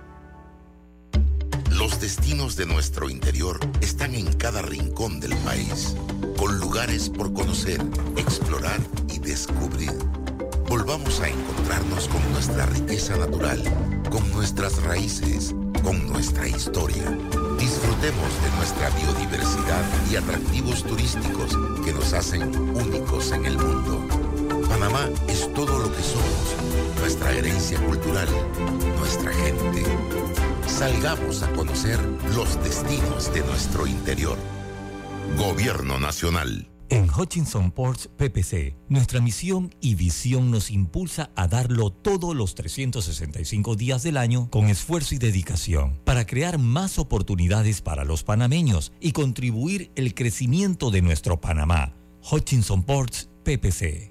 Los destinos de nuestro interior están en cada rincón del país, con lugares por conocer, explorar y descubrir volvamos a encontrarnos con nuestra riqueza natural, con nuestras raíces, con nuestra historia. Disfrutemos de nuestra biodiversidad y atractivos turísticos que nos hacen únicos en el mundo. Panamá es todo lo que somos, nuestra herencia cultural, nuestra gente. Salgamos a conocer los destinos de nuestro interior. Gobierno Nacional. En Hutchinson Ports PPC, nuestra misión y visión nos impulsa a darlo todos los 365 días del año con esfuerzo y dedicación para crear más oportunidades para los panameños y contribuir el crecimiento de nuestro Panamá. Hutchinson Ports PPC.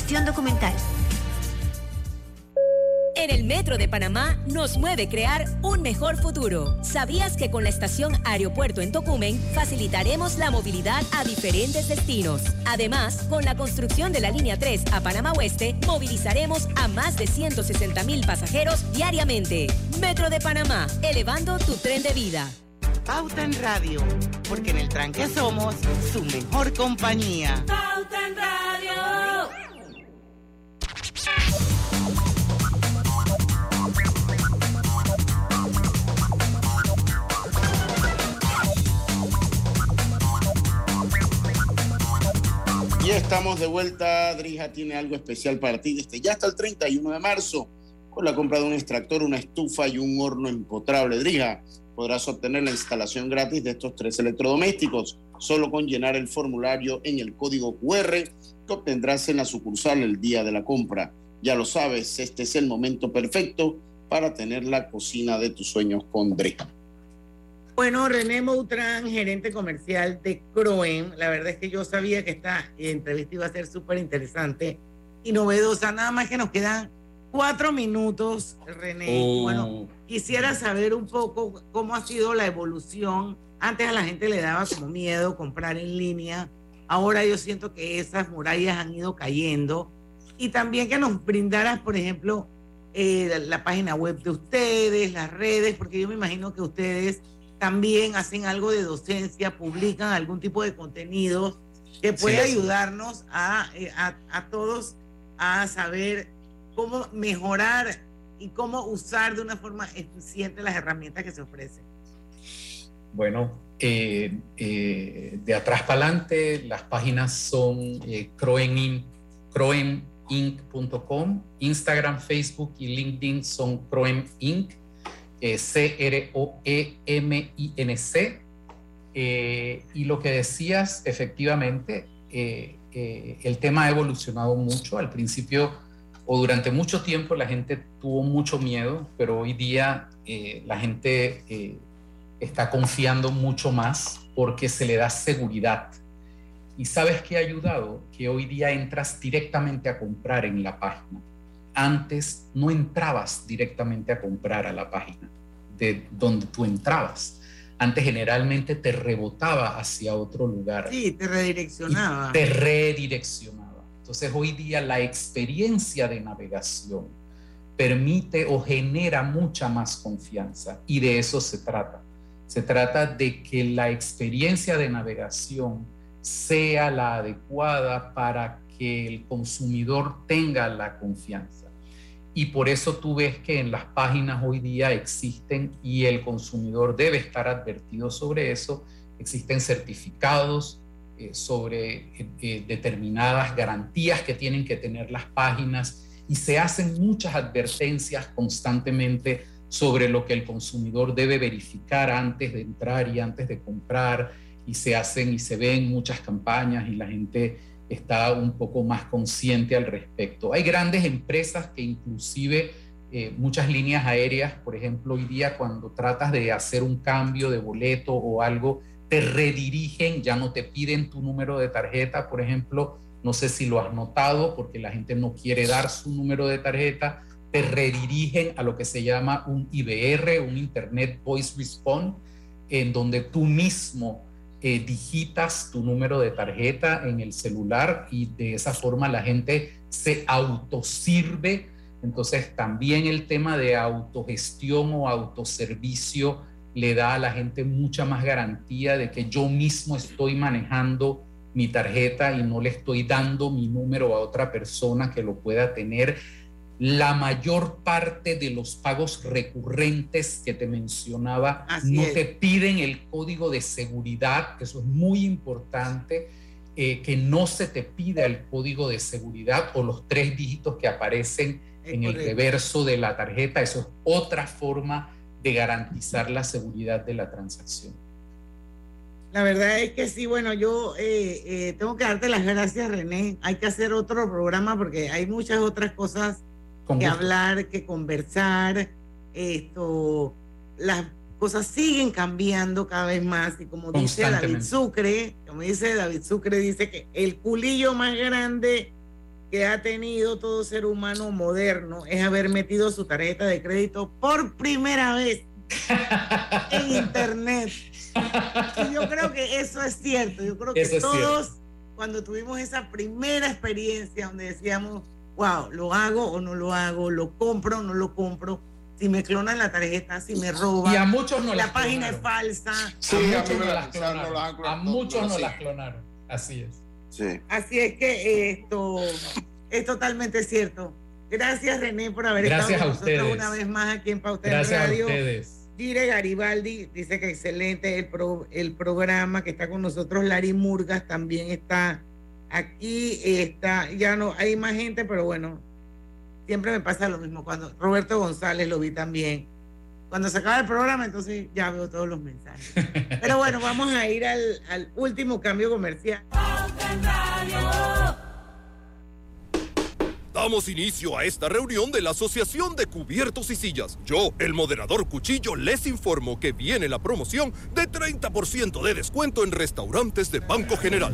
gestión documental. En el Metro de Panamá nos mueve crear un mejor futuro. ¿Sabías que con la estación Aeropuerto en Tocumen facilitaremos la movilidad a diferentes destinos? Además, con la construcción de la línea 3 a Panamá Oeste, movilizaremos a más de 160 mil pasajeros diariamente. Metro de Panamá, elevando tu tren de vida. Pauta en Radio, porque en el tranque somos su mejor compañía. Pauta en Radio. Estamos de vuelta. Drija tiene algo especial para ti desde ya hasta el 31 de marzo. Con la compra de un extractor, una estufa y un horno empotrable. Drija, podrás obtener la instalación gratis de estos tres electrodomésticos solo con llenar el formulario en el código QR que obtendrás en la sucursal el día de la compra. Ya lo sabes, este es el momento perfecto para tener la cocina de tus sueños con Drija. Bueno, René Moutran, gerente comercial de Croen. La verdad es que yo sabía que esta entrevista iba a ser súper interesante y novedosa. Nada más que nos quedan cuatro minutos, René. Oh. Bueno, quisiera saber un poco cómo ha sido la evolución. Antes a la gente le daba como miedo comprar en línea. Ahora yo siento que esas murallas han ido cayendo. Y también que nos brindaras, por ejemplo, eh, la, la página web de ustedes, las redes, porque yo me imagino que ustedes también hacen algo de docencia, publican algún tipo de contenido que puede Sí, ayudarnos a, eh, a, a todos a saber cómo mejorar y cómo usar de una forma eficiente las herramientas que se ofrecen. Bueno, eh, eh, de atrás para adelante, las páginas son eh, croenin- croeninc.com, Instagram, Facebook y LinkedIn son Croem Inc., eh, C-R-O-E-M-I-N-C. Eh, y lo que decías, efectivamente, eh, el tema ha evolucionado mucho. Al principio o durante mucho tiempo la gente tuvo mucho miedo, pero hoy día la gente está confiando mucho más porque se le da seguridad. ¿Y sabes qué ha ayudado? Que hoy día entras directamente a comprar en la página. Antes no entrabas directamente a comprar a la página de donde tú entrabas. Antes generalmente te rebotaba hacia otro lugar. Sí, te redireccionaba. Te redireccionaba. Entonces hoy día la experiencia de navegación permite o genera mucha más confianza y de eso se trata. Se trata de que la experiencia de navegación sea la adecuada para que el consumidor tenga la confianza. Y por eso tú ves que en las páginas hoy día existen y el consumidor debe estar advertido sobre eso, existen certificados eh, sobre eh, eh, determinadas garantías que tienen que tener las páginas y se hacen muchas advertencias constantemente sobre lo que el consumidor debe verificar antes de entrar y antes de comprar. Y se hacen y se ven muchas campañas y la gente está un poco más consciente al respecto. Hay grandes empresas que inclusive eh, muchas líneas aéreas, por ejemplo, hoy día cuando tratas de hacer un cambio de boleto o algo, te redirigen, ya no te piden tu número de tarjeta, por ejemplo, no sé si lo has notado porque la gente no quiere dar su número de tarjeta, te redirigen a lo que se llama un IVR, un Internet Voice Response, en donde tú mismo eh, digitas tu número de tarjeta en el celular y de esa forma la gente se autosirve. Entonces también el tema de autogestión o autoservicio le da a la gente mucha más garantía de que yo mismo estoy manejando mi tarjeta y no le estoy dando mi número a otra persona que lo pueda tener. La mayor parte de los pagos recurrentes que te mencionaba Así no es. te piden el código de seguridad, que eso es muy importante, eh, que no se te pida el código de seguridad o los tres dígitos que aparecen Es en el reverso de la tarjeta. Eso es otra forma de garantizar la seguridad de la transacción. La verdad es que sí, bueno, yo eh, eh, tengo que darte las gracias, René. Hay que hacer otro programa porque hay muchas otras cosas que hablar, que conversar. Esto, las cosas siguen cambiando cada vez más y como dice David. Sucre, como dice David Sucre, dice que el culillo más grande que ha tenido todo ser humano moderno es haber metido su tarjeta de crédito por primera vez en internet. Y yo creo que eso es cierto. Yo creo que todos, cuando tuvimos esa primera experiencia donde decíamos, wow, lo hago o no lo hago, lo compro o no lo compro, si me clonan la tarjeta, si me roban. Y a muchos no La página es falsa. Sí, a muchos no las clonaron. A muchos no las clonaron. Así es. Sí. Así es que esto es totalmente cierto. Gracias, René, por haber estado con nosotros una vez más aquí en Pauta Gracias Radio. A ustedes. Gire Garibaldi dice que excelente el, el programa que está con nosotros. Larry Murgas también está aquí. Está, ya no hay más gente, pero bueno, siempre me pasa lo mismo. Cuando Roberto González lo vi también. Cuando se acaba el programa, entonces ya veo todos los mensajes. Pero bueno, vamos a ir al, al último cambio comercial. Damos inicio a esta reunión de la Asociación de Cubiertos y Sillas. Yo, el moderador Cuchillo, les informo que viene la promoción de 30% de descuento en restaurantes de Banco General.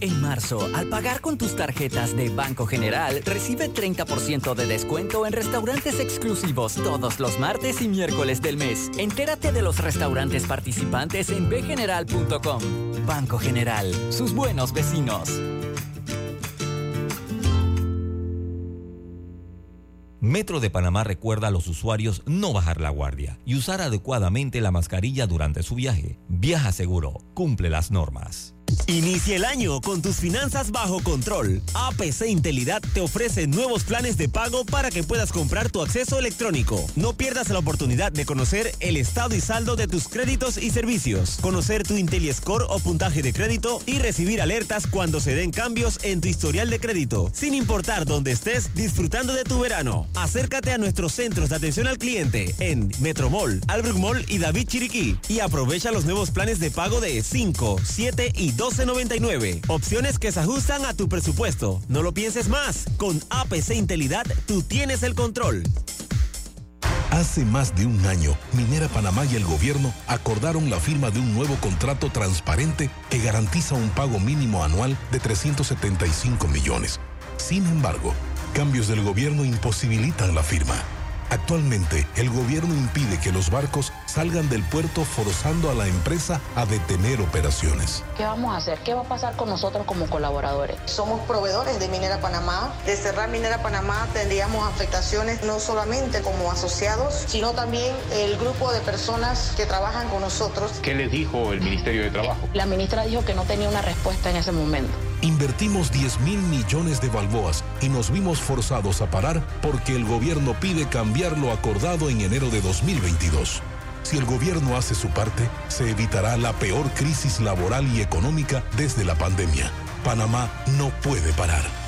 En marzo, al pagar con tus tarjetas de Banco General, recibe 30% de descuento en restaurantes exclusivos todos los martes y miércoles del mes. Entérate de los restaurantes participantes en bgeneral.com. Banco General, sus buenos vecinos. Metro de Panamá recuerda a los usuarios no bajar la guardia y usar adecuadamente la mascarilla durante su viaje. Viaja seguro, cumple las normas. Inicia el año con tus finanzas bajo control. APC Intelidad te ofrece nuevos planes de pago para que puedas comprar tu acceso electrónico. No pierdas la oportunidad de conocer el estado y saldo de tus créditos y servicios, conocer tu IntelliScore o puntaje de crédito y recibir alertas cuando se den cambios en tu historial de crédito, sin importar dónde estés disfrutando de tu verano. Acércate a nuestros centros de atención al cliente en Metromall, Albrook Mall y David Chiriquí y aprovecha los nuevos planes de pago de 5, 7 y 12.99. Opciones que se ajustan a tu presupuesto. No lo pienses más. Con APC Intelidad tú tienes el control. Hace más de un año, Minera Panamá y el gobierno acordaron la firma de un nuevo contrato transparente que garantiza un pago mínimo anual de 375 millones. Sin embargo, cambios del gobierno imposibilitan la firma. Actualmente, el gobierno impide que los barcos salgan del puerto forzando a la empresa a detener operaciones. ¿Qué vamos a hacer? ¿Qué va a pasar con nosotros como colaboradores? Somos proveedores de Minera Panamá. De cerrar Minera Panamá tendríamos afectaciones no solamente como asociados, sino también el grupo de personas que trabajan con nosotros. ¿Qué les dijo el Ministerio de Trabajo? La ministra dijo que no tenía una respuesta en ese momento. Invertimos 10 mil millones de balboas y nos vimos forzados a parar porque el gobierno pide cambiar lo acordado en enero de 2022. Si el gobierno hace su parte, se evitará la peor crisis laboral y económica desde la pandemia. Panamá no puede parar.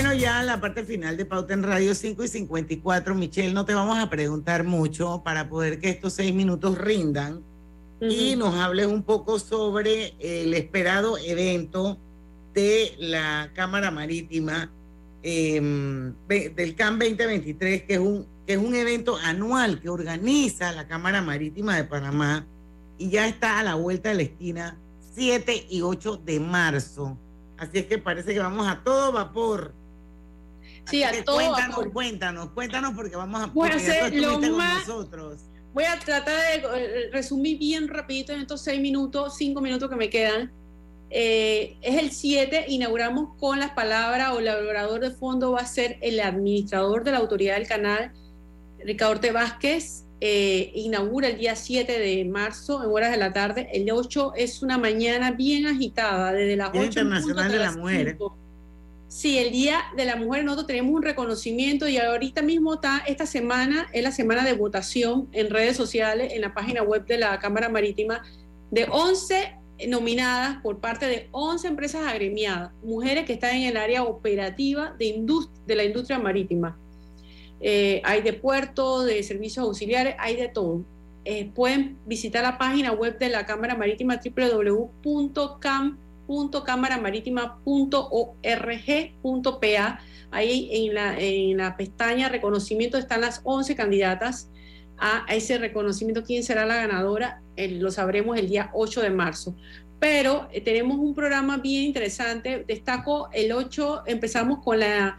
Bueno, ya la parte final de Pauta en Radio 5 y 54. Michelle, no te vamos a preguntar mucho para poder que estos seis minutos rindan y nos hables un poco sobre el esperado evento de la Cámara Marítima em, del CAM 2023, que es, un, que es un evento anual que organiza la Cámara Marítima de Panamá y ya está a la vuelta de la esquina 7 y 8 de marzo. Así es que parece que vamos a todo vapor. Sí, a todo cuéntanos. Cuéntanos, cuéntanos porque vamos a Voy a hacer lo con más- nosotros. Voy a tratar de eh, resumir bien rapidito en estos seis minutos, cinco minutos que me quedan. Eh, es el 7, inauguramos con las palabras o el elaborador de fondo va a ser el administrador de la autoridad del canal, Ricardo Orte Vázquez, eh, inaugura el día 7 de marzo en horas de la tarde. El 8 es una mañana bien agitada, desde las 8 Internacional de la Mujer. Sí, el Día de la Mujer nosotros tenemos un reconocimiento y ahorita mismo está, esta semana es la semana de votación en redes sociales, en la página web de la Cámara Marítima, de 11 nominadas por parte de 11 empresas agremiadas, mujeres que están en el área operativa de, de la industria marítima. Eh, hay de puerto, de servicios auxiliares, hay de todo. Eh, pueden visitar la página web de la Cámara Marítima www.cámara.org.pa. Ahí en la, en la pestaña reconocimiento están las 11 candidatas a ese reconocimiento. ¿Quién será la ganadora? lo sabremos el día 8 de marzo. Pero eh, tenemos un programa bien interesante. Destaco el 8, empezamos con la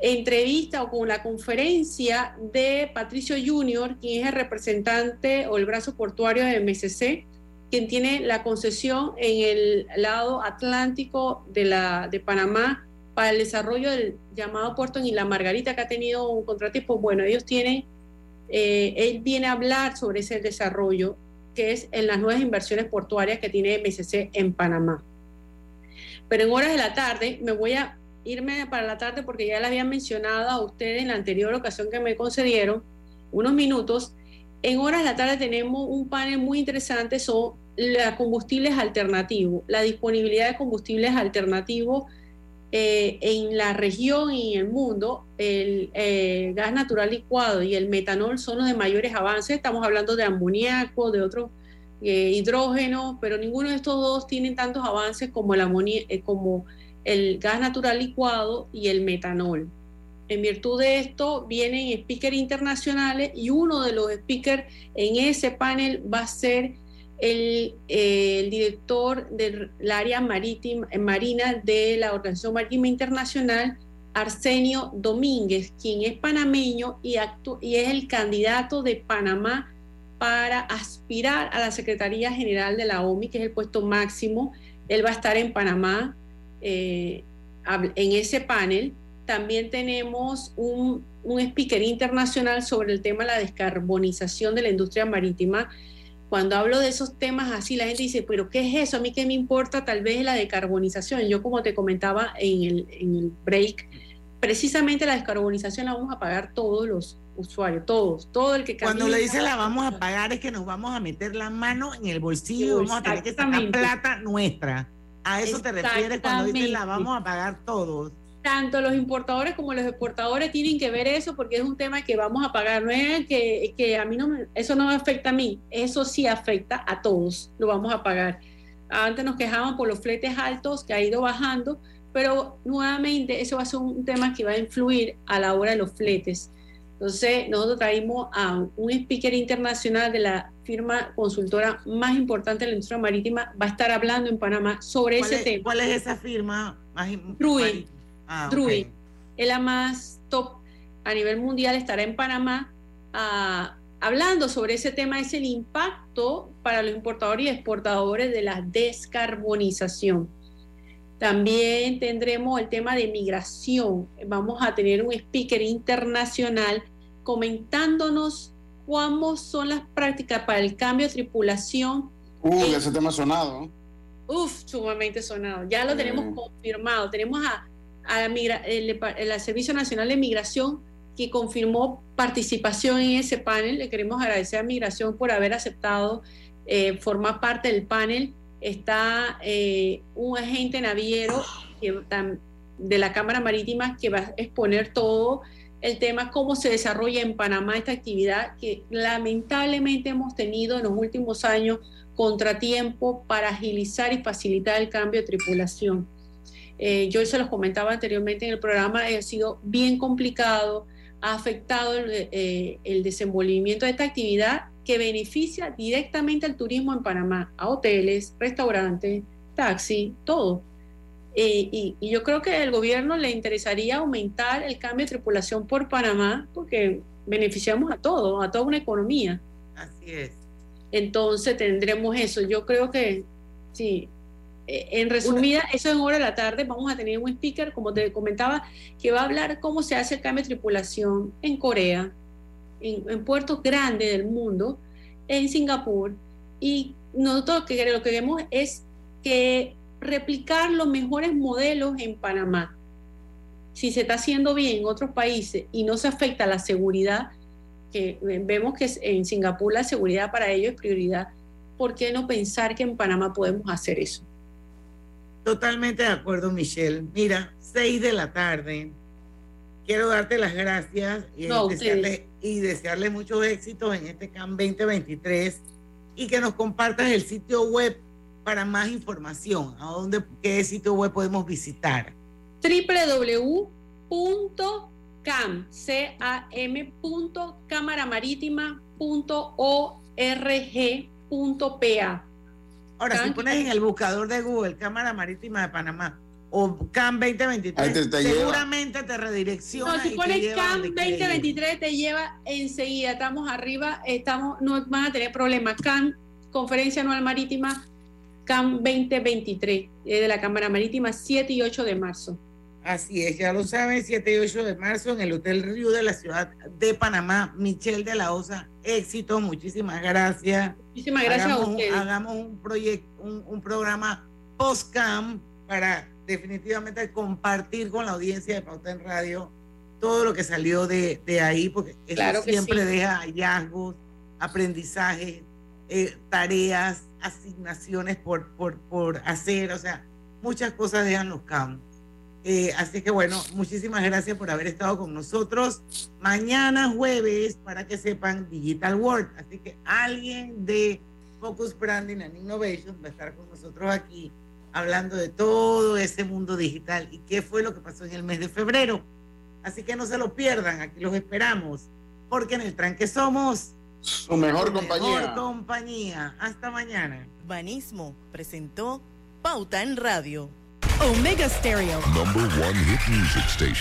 entrevista o con la conferencia de Patricio Junior, quien es el representante o el brazo portuario de MSC, quien tiene la concesión en el lado atlántico de, la, de Panamá para el desarrollo del llamado puerto en Isla Margarita, que ha tenido un contrato. Pues bueno, ellos tienen, eh, él viene a hablar sobre ese desarrollo, que es en las nuevas inversiones portuarias que tiene MSC en Panamá. Pero en horas de la tarde me voy a irme para la tarde porque ya le había mencionado a ustedes en la anterior ocasión que me concedieron unos minutos. En horas de la tarde tenemos un panel muy interesante sobre los combustibles alternativos, la disponibilidad de combustibles alternativos eh, en la región y en el mundo. El eh, gas natural licuado y el metanol son los de mayores avances. Estamos hablando de amoníaco, de otros eh, hidrógeno, pero ninguno de estos dos tienen tantos avances como el amoníaco, como el gas natural licuado y el metanol. En virtud de esto vienen speakers internacionales y uno de los speakers en ese panel va a ser el, director del área marítima, marina de la Organización Marítima Internacional, Arsenio Domínguez, quien es panameño y, y es el candidato de Panamá para aspirar a la Secretaría General de la OMI, que es el puesto máximo. Él va a estar en Panamá eh, en ese panel también tenemos un, speaker internacional sobre el tema de la descarbonización de la industria marítima. Cuando hablo de esos temas así, la gente dice, pero ¿qué es eso? A mí qué me importa tal vez la decarbonización. Yo como te comentaba en el, en el break, precisamente la descarbonización la vamos a pagar todos los usuarios, todos, todo el que Cuando le dice la vamos a pagar es que nos vamos a meter la mano en el bolsillo vamos a tener que sacar plata nuestra. ¿A eso te refieres cuando dices la vamos a pagar todos? Tanto los importadores como los exportadores tienen que ver eso porque es un tema que vamos a pagar. No es que, que a mí no me, eso no me afecta a mí, eso sí afecta a todos, lo vamos a pagar. Antes nos quejaban por los fletes altos que ha ido bajando, pero nuevamente eso va a ser un tema que va a influir a la hora de los fletes. Entonces, nosotros traímos a un speaker internacional de la firma consultora más importante de la industria marítima, va a estar hablando en Panamá sobre ese tema. ¿Cuál es esa firma? Drui. Ah, Es la más top a nivel mundial, estará en Panamá ah, hablando sobre ese tema, es el impacto para los importadores y exportadores de la descarbonización. También tendremos el tema de migración. Vamos a tener un speaker internacional comentándonos cómo son las prácticas para el cambio de tripulación. Uy, ese tema sonado. Uf, sumamente sonado. Ya lo tenemos confirmado. Tenemos a, el, Servicio Nacional de Migración que confirmó participación en ese panel. Le queremos agradecer a Migración por haber aceptado eh, formar parte del panel. Está eh, un agente naviero de la Cámara Marítima que va a exponer todo el tema cómo se desarrolla en Panamá esta actividad que lamentablemente hemos tenido en los últimos años contratiempo para agilizar y facilitar el cambio de tripulación. Eh, yo se los comentaba anteriormente en el programa, ha sido bien complicado, ha afectado el, eh, el desenvolvimiento de esta actividad que beneficia directamente al turismo en Panamá, a hoteles, restaurantes, taxi, todo. Eh, y, yo creo que al gobierno le interesaría aumentar el cambio de tripulación por Panamá porque beneficiamos a todo, a toda una economía. Así es. Entonces tendremos eso. Yo creo que sí, eh, en resumida, eso en hora de la tarde vamos a tener un speaker, como te comentaba, que va a hablar cómo se hace el cambio de tripulación en Corea, en, puertos grandes del mundo, en Singapur, y nosotros lo que queremos es que replicar los mejores modelos en Panamá. Si se está haciendo bien en otros países y no se afecta la seguridad, que vemos que en Singapur la seguridad para ellos es prioridad, ¿por qué no pensar que en Panamá podemos hacer eso? Totalmente de acuerdo, Michelle. Mira, seis de la tarde. Quiero darte las gracias y, desearle, y desearle muchos éxitos en este CAM 2023 y que nos compartas el sitio web para más información. ¿A dónde, qué sitio web podemos visitar? www.cam, Ahora, si pones en el buscador de Google Cámara Marítima de Panamá o CAM 2023, seguramente te redirecciona. No, si pones CAM 2023 te lleva enseguida. Estamos arriba, estamos, no van a tener problemas. CAM, Conferencia Anual Marítima, CAM 2023, de la Cámara Marítima, 7 y 8 de marzo. Así es, ya lo saben, 7 y 8 de marzo en el Hotel Río de la ciudad de Panamá. Michelle de la Osa, éxito, muchísimas gracias. Muchísimas gracias hagamos, a ustedes. Hagamos un proyecto, un, programa post-cam para definitivamente compartir con la audiencia de Pauta en Radio todo lo que salió de, ahí, porque eso siempre deja hallazgos, aprendizajes, eh, tareas, asignaciones por, por, por hacer, o sea, muchas cosas dejan los CAM. Eh, así que bueno, muchísimas gracias por haber estado con nosotros. Mañana jueves, para que sepan, Digital World. Así que alguien de Focus Branding and Innovation va a estar con nosotros aquí hablando de todo ese mundo digital y qué fue lo que pasó en el mes de febrero. Así que no se lo pierdan, aquí los esperamos, porque en el tranque somos su mejor compañía. Mejor compañía. Hasta mañana. Banismo presentó Pauta en Radio. Omega Stereo. Number one hit music station.